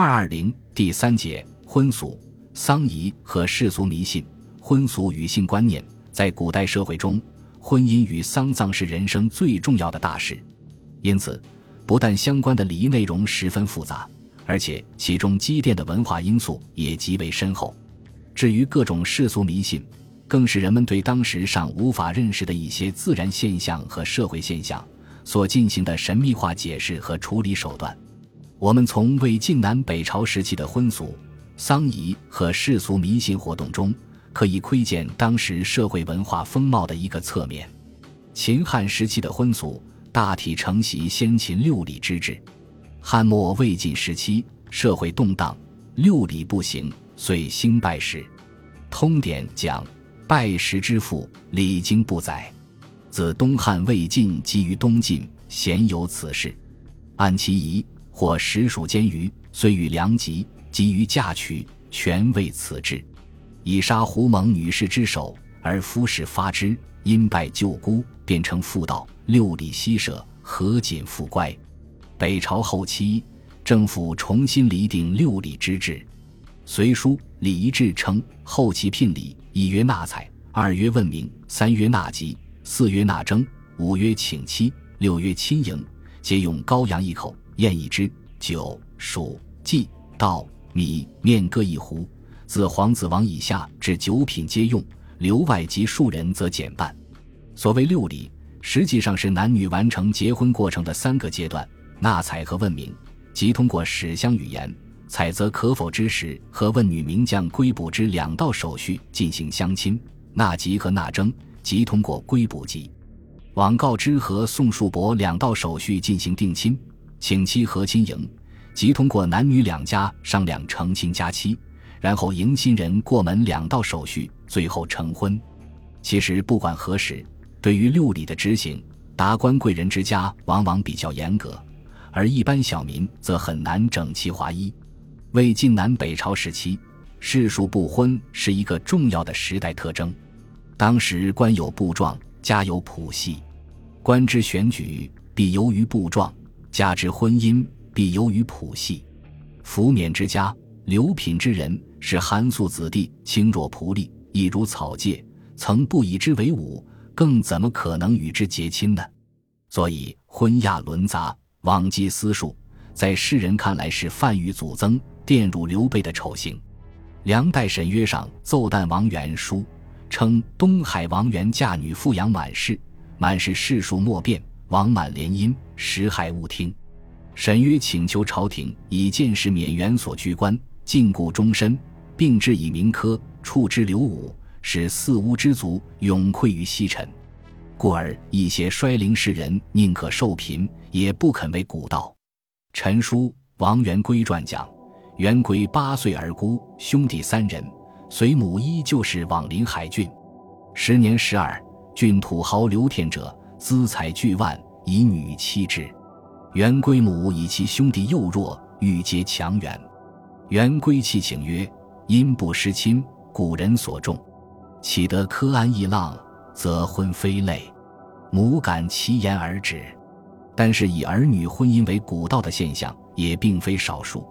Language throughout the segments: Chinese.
二二零第三节婚俗、丧仪和世俗迷信。婚俗与性观念在古代社会中，婚姻与丧葬是人生最重要的大事，因此，不但相关的礼仪内容十分复杂，而且其中积淀的文化因素也极为深厚。至于各种世俗迷信，更是人们对当时尚无法认识的一些自然现象和社会现象所进行的神秘化解释和处理手段。我们从魏晋南北朝时期的婚俗、丧仪和世俗迷信活动中，可以窥见当时社会文化风貌的一个侧面。秦汉时期的婚俗大体承袭先秦六礼之制，汉末魏晋时期社会动荡，六礼不行，遂兴拜石。通典讲。拜石之父，礼经不载。自东汉魏晋及于东晋，鲜有此事。按其仪，或实属奸余，虽与良吉，急于嫁娶，全为此制。以杀胡蒙女士之首，而夫氏发之，因拜舅姑，变成妇道。六礼西舍，何锦复乖。北朝后期，政府重新厘定六礼之制。《隋书·礼仪志》称：后期聘礼，一曰纳采，二曰问名，三曰纳吉，四曰纳征，五曰请妻，六曰亲迎，皆用羔羊一口，宴一只，酒、黍、稷、稻、米、面各一壶。自皇子王以下至九品皆用，留外及庶人则减半。所谓六礼，实际上是男女完成结婚过程的三个阶段：纳采和问名，即通过史相语言。采择可否之时和问女名将归卜之两道手续进行相亲纳吉和纳征，即通过归卜吉网告知和宋树伯两道手续进行定亲请妻和亲迎，即通过男女两家商量成亲加妻，然后迎新人过门两道手续，最后成婚。其实不管何时，对于六礼的执行，达官贵人之家往往比较严格，而一般小民则很难整齐划一。魏晋南北朝时期，世俗不婚是一个重要的时代特征。当时官有布状，家有谱系，官之选举必由于布状，家之婚姻必由于谱系。福冕之家，流品之人，是寒素子弟，轻若仆隶，亦如草芥，曾不以之为伍，更怎么可能与之结亲呢？所以婚亚伦杂，罔记私数，在世人看来是犯于祖增。玷辱刘备的丑行。梁代沈约上奏旦王元书，称东海王元嫁女富养满氏，满氏世数莫变，王满联姻，实害勿听。沈约请求朝廷以见识免元所居官，禁锢终身，并置以名科，处之刘武，使四巫之族永愧于西尘。故而一些衰灵士人宁可受贫，也不肯为古道。陈书《王元归传》讲。元归八岁而孤，兄弟三人，随母依旧是往临海郡。时年十二，郡土豪刘天者资财巨万，以女妻之。元归母以其兄弟幼弱，欲结强援。元归泣请曰：“因不失亲，古人所重，岂得柯安逸浪，则婚非累。”母感其言而止。但是以儿女婚姻为古道的现象也并非少数。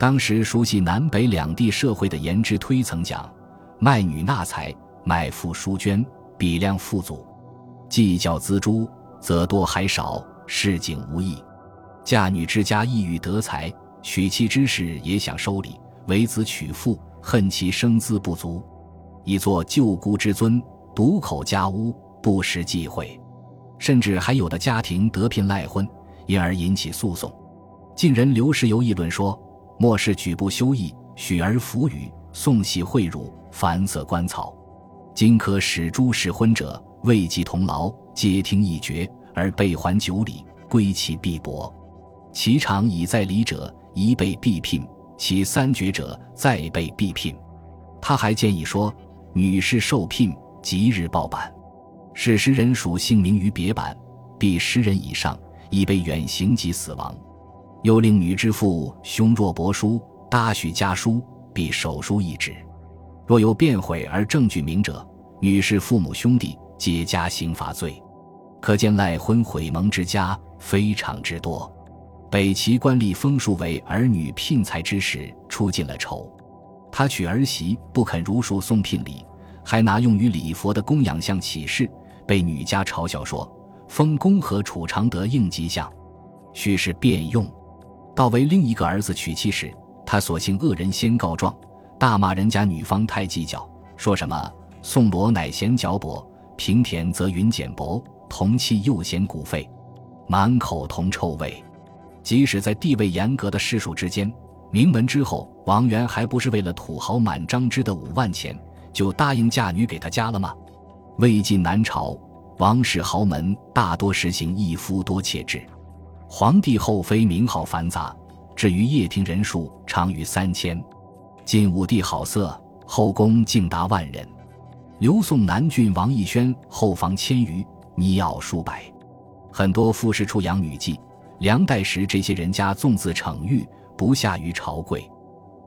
当时熟悉南北两地社会的颜之推曾讲：“卖女纳财，买妇书捐，比量富足；计较资铢，则多还少，市井无益。嫁女之家意欲得财，娶妻之事也想收礼，为子娶妇，恨其生资不足，以作舅姑之尊，独口家屋，不识忌讳。甚至还有的家庭得聘赖婚，因而引起诉讼。近人刘世游议论说。”末世举步修义，许儿服语，送喜贿赂，繁色官草。今可使诸使婚者，未及同劳，皆听一绝，而备还九礼，归其必薄。其常已在礼者，一被必聘；其三绝者，再被必聘。他还建议说，女士受聘，即日报版，使十人属姓名于别版，必十人以上，已被远行及死亡。又令女之父兄若帛书，搭许家书，必手书一纸。若有变毁而证据明者，女士父母兄弟皆加刑罚罪。可见赖婚毁盟之家非常之多。北齐官吏封树为儿女聘才之时，出尽了丑。他娶儿媳不肯如数送聘礼，还拿用于礼佛的供养像起誓，被女家嘲笑说：“封公和储常德应吉祥，须是便用。”到为另一个儿子娶妻时，他索性恶人先告状，大骂人家女方太计较，说什么宋罗乃嫌嚼薄，平田则云简薄，同气又嫌骨废，满口铜臭味。即使在地位严格的士庶之间。名门之后，王元还不是为了土豪满张之的五万钱，就答应嫁女给他家了吗？魏晋南朝，王室豪门大多实行一夫多妾制，皇帝后妃名号繁杂，至于掖庭人数长于三千。晋武帝好色，后宫竟达万人。刘宋南郡王义轩后房千余，泥坳数百，很多富士出养女妓。梁代时，这些人家纵自逞欲。不下于朝贵，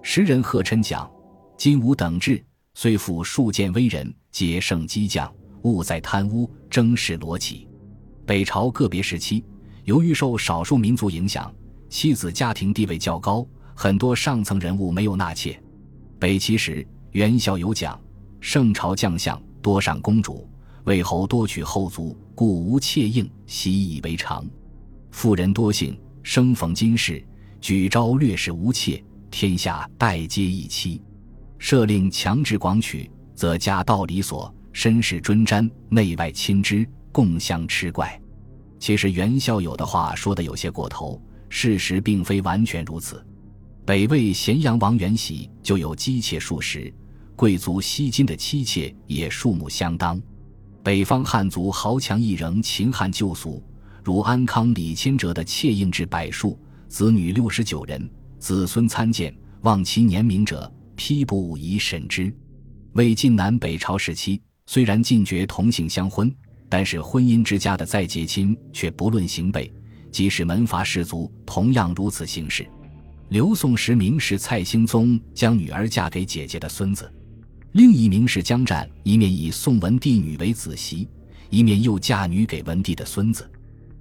时人贺琛讲：“金吾等志，虽复数见威人，皆胜激将，勿在贪污争势罗起。”北朝个别时期，由于受少数民族影响，妻子家庭地位较高，很多上层人物没有纳妾。北齐时，袁孝有讲：“圣朝将相多赏公主，魏侯多娶后族，故无妾应，习以为常。妇人多幸，生逢金氏。”举招略使无妾，天下待皆一妻。设令强制广娶，则家道理所，绅士尊瞻，内外亲之，共相吃怪。其实袁孝友的话说的有些过头，事实并非完全如此。北魏咸阳王元喜就有姬妾数十，贵族西金的妻妾也数目相当。北方汉族豪强亦仍秦汉旧俗，如安康李谦哲的妾应至百数。子女六十九人，子孙参见，望其年名者，批不以审之。魏晋南北朝时期，虽然禁绝同性相婚，但是婚姻之家的再结亲却不论行辈，即使门阀士族同样如此行事。刘宋时名士蔡兴宗将女儿嫁给姐姐的孙子，另一名士江湛一面以宋文帝女为子媳，一面又嫁女给文帝的孙子。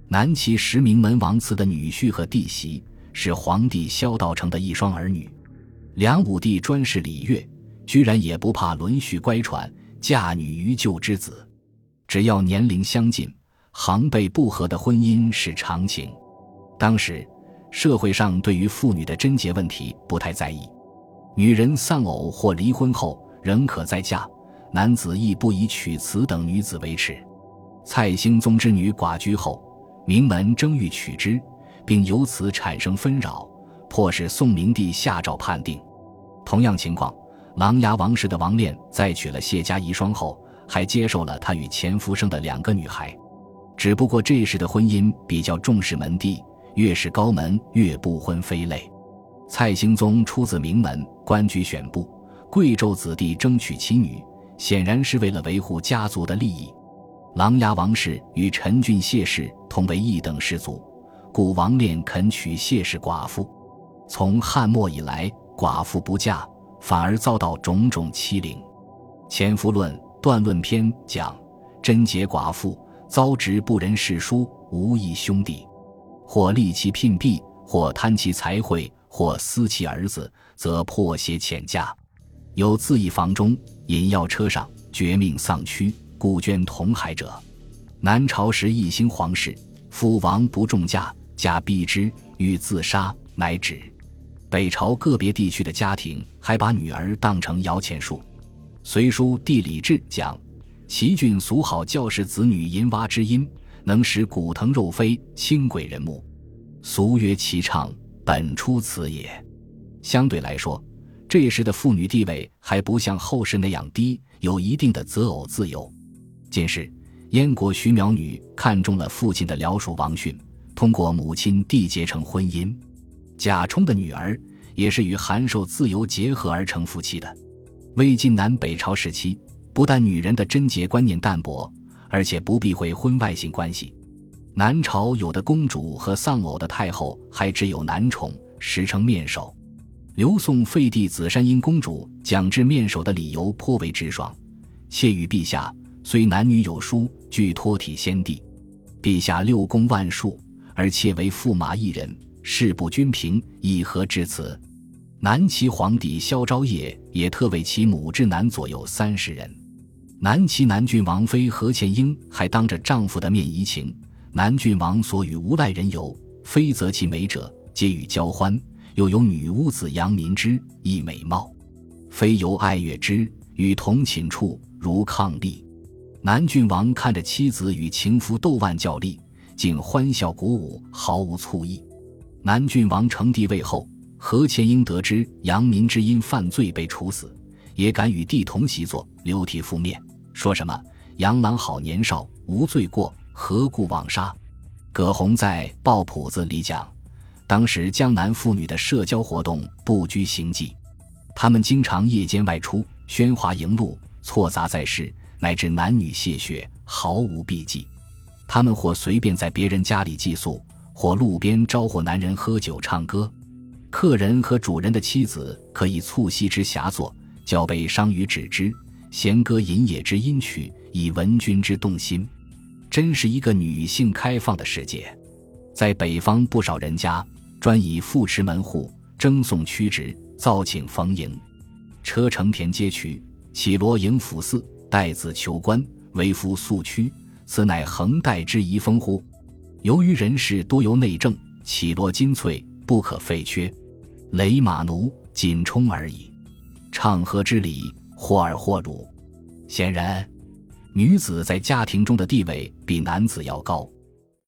南齐十名门王祠的女婿和弟媳是皇帝萧道成的一双儿女，梁武帝专事礼乐，居然也不怕轮序乖舛，嫁女于舅之子。只要年龄相近，行辈不和的婚姻是常情。当时社会上对于妇女的贞洁问题不太在意，女人丧偶或离婚后仍可再嫁，男子亦不以娶此等女子为耻。蔡兴宗之女寡居后。名门争欲娶之，并由此产生纷扰，迫使宋明帝下诏判定。同样情况，琅琊王氏的王炼在娶了谢家遗孀后，还接受了他与前夫生的两个女孩。只不过这时的婚姻比较重视门第，越是高门越不婚非类。蔡兴宗出自名门，官居选部，贵胄子弟争取其女，显然是为了维护家族的利益。琅琊王氏与陈俊谢氏同为一等氏族，故王炼肯娶谢氏寡妇。从汉末以来，寡妇不嫁，反而遭到种种欺凌。《前夫论》《断论篇》讲：贞洁寡妇遭执不仁世书，无义兄弟，或立其聘婢，或贪其财会，或私其儿子，则破鞋遣嫁。有自缢房中，饮药车上，绝命丧躯。故捐同海者，南朝时一兴皇室，父王不重嫁，嫁避之，欲自杀，乃止。北朝个别地区的家庭还把女儿当成摇钱树。《隋书地理志》讲：齐郡俗好教士子女淫蛙之音，能使骨藤肉飞，轻鬼人目。俗曰其唱，本出此也。相对来说，这时的妇女地位还不像后世那样低，有一定的择偶自由。近世，燕国徐苗女看中了父亲的僚属王逊，通过母亲缔结成婚姻。贾充的女儿也是与韩寿自由结合而成夫妻的。魏晋南北朝时期，不但女人的贞洁观念淡薄，而且不避讳婚外性关系。南朝有的公主和丧偶的太后还只有男宠，实称面首。刘宋废帝子山阴公主讲治面首的理由颇为直爽，妾与陛下。虽男女有殊，俱托体先帝。陛下六宫万数，而妾为驸马一人，事不均平，以何至此？南齐皇帝萧昭业也特为其母之男左右三十人。南齐南郡王妃何倩英还当着丈夫的面移情，南郡王所与无赖人游，非择其美者，皆与交欢。又有女巫子杨民之，亦美貌，非由爱悦之，与同寝处如伉俪。南郡王看着妻子与情夫斗腕较力，竟欢笑鼓舞，毫无醋意。南郡王成帝位后。何千英得知杨民之因犯罪被处死，也敢与帝同席坐，流涕覆面，说什么杨郎好年少，无罪过，何故枉杀？葛洪在《报谱子》里讲，当时江南妇女的社交活动不拘形迹，她们经常夜间外出，喧哗迎路，错杂在世，乃至男女泄血，毫无避忌。她们或随便在别人家里寄宿，或路边招呼男人喝酒唱歌。客人和主人的妻子可以促膝之下坐，交杯商于止之，弦歌吟野之音曲，以闻君之动心。真是一个女性开放的世界。在北方不少人家，专以富持门户，争送屈直，造请逢迎，车乘田街渠，绮罗迎府寺，待子求官，为夫素屈，此乃横代之遗风乎？由于人事多由内政，绮罗金翠不可废缺。雷马奴仅充而已，唱和之礼，或尔或辱。显然，女子在家庭中的地位比男子要高。